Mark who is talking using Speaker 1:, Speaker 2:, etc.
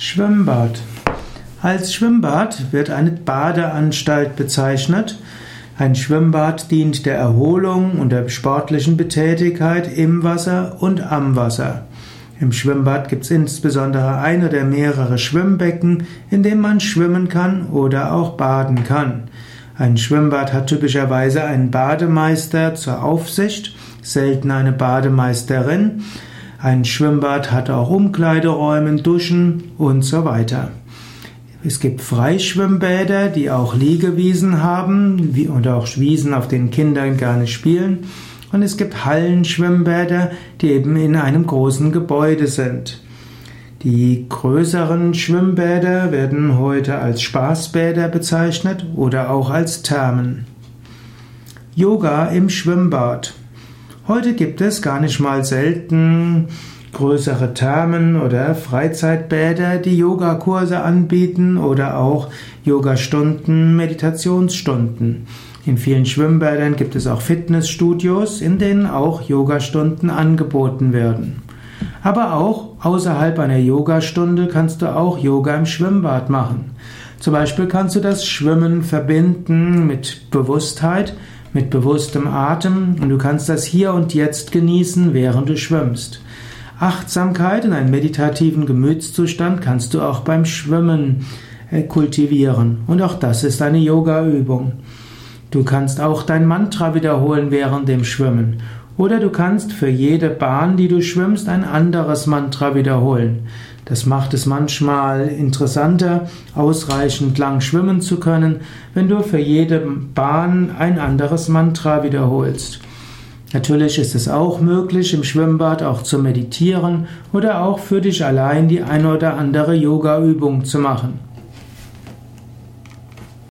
Speaker 1: Schwimmbad. Als Schwimmbad wird eine Badeanstalt bezeichnet. Ein Schwimmbad dient der Erholung und der sportlichen Betätigkeit im Wasser und am Wasser. Im Schwimmbad gibt es insbesondere ein oder mehrere Schwimmbecken, in dem man schwimmen kann oder auch baden kann. Ein Schwimmbad hat typischerweise einen Bademeister zur Aufsicht, selten eine Bademeisterin. Ein Schwimmbad hat auch Umkleideräume, Duschen und so weiter. Es gibt Freischwimmbäder, die auch Liegewiesen haben und auch Wiesen, auf denen Kinder gerne spielen. Und es gibt Hallenschwimmbäder, die eben in einem großen Gebäude sind. Die größeren Schwimmbäder werden heute als Spaßbäder bezeichnet oder auch als Thermen. Yoga im Schwimmbad. Heute gibt es gar nicht mal selten größere Thermen oder Freizeitbäder, die Yogakurse anbieten oder auch Yogastunden, Meditationsstunden. In vielen Schwimmbädern gibt es auch Fitnessstudios, in denen auch Yogastunden angeboten werden. Aber auch außerhalb einer Yogastunde kannst du auch Yoga im Schwimmbad machen. Zum Beispiel kannst du das Schwimmen verbinden mit Bewusstheit, mit bewusstem Atem und du kannst das hier und jetzt genießen, während du schwimmst. Achtsamkeit und einen meditativen Gemütszustand kannst du auch beim Schwimmen äh, kultivieren und auch das ist eine Yoga-Übung. Du kannst auch dein Mantra wiederholen während dem Schwimmen oder du kannst für jede Bahn, die du schwimmst, ein anderes Mantra wiederholen. Das macht es manchmal interessanter, ausreichend lang schwimmen zu können, wenn du für jede Bahn ein anderes Mantra wiederholst. Natürlich ist es auch möglich, im Schwimmbad auch zu meditieren oder auch für dich allein die eine oder andere Yoga-Übung zu machen.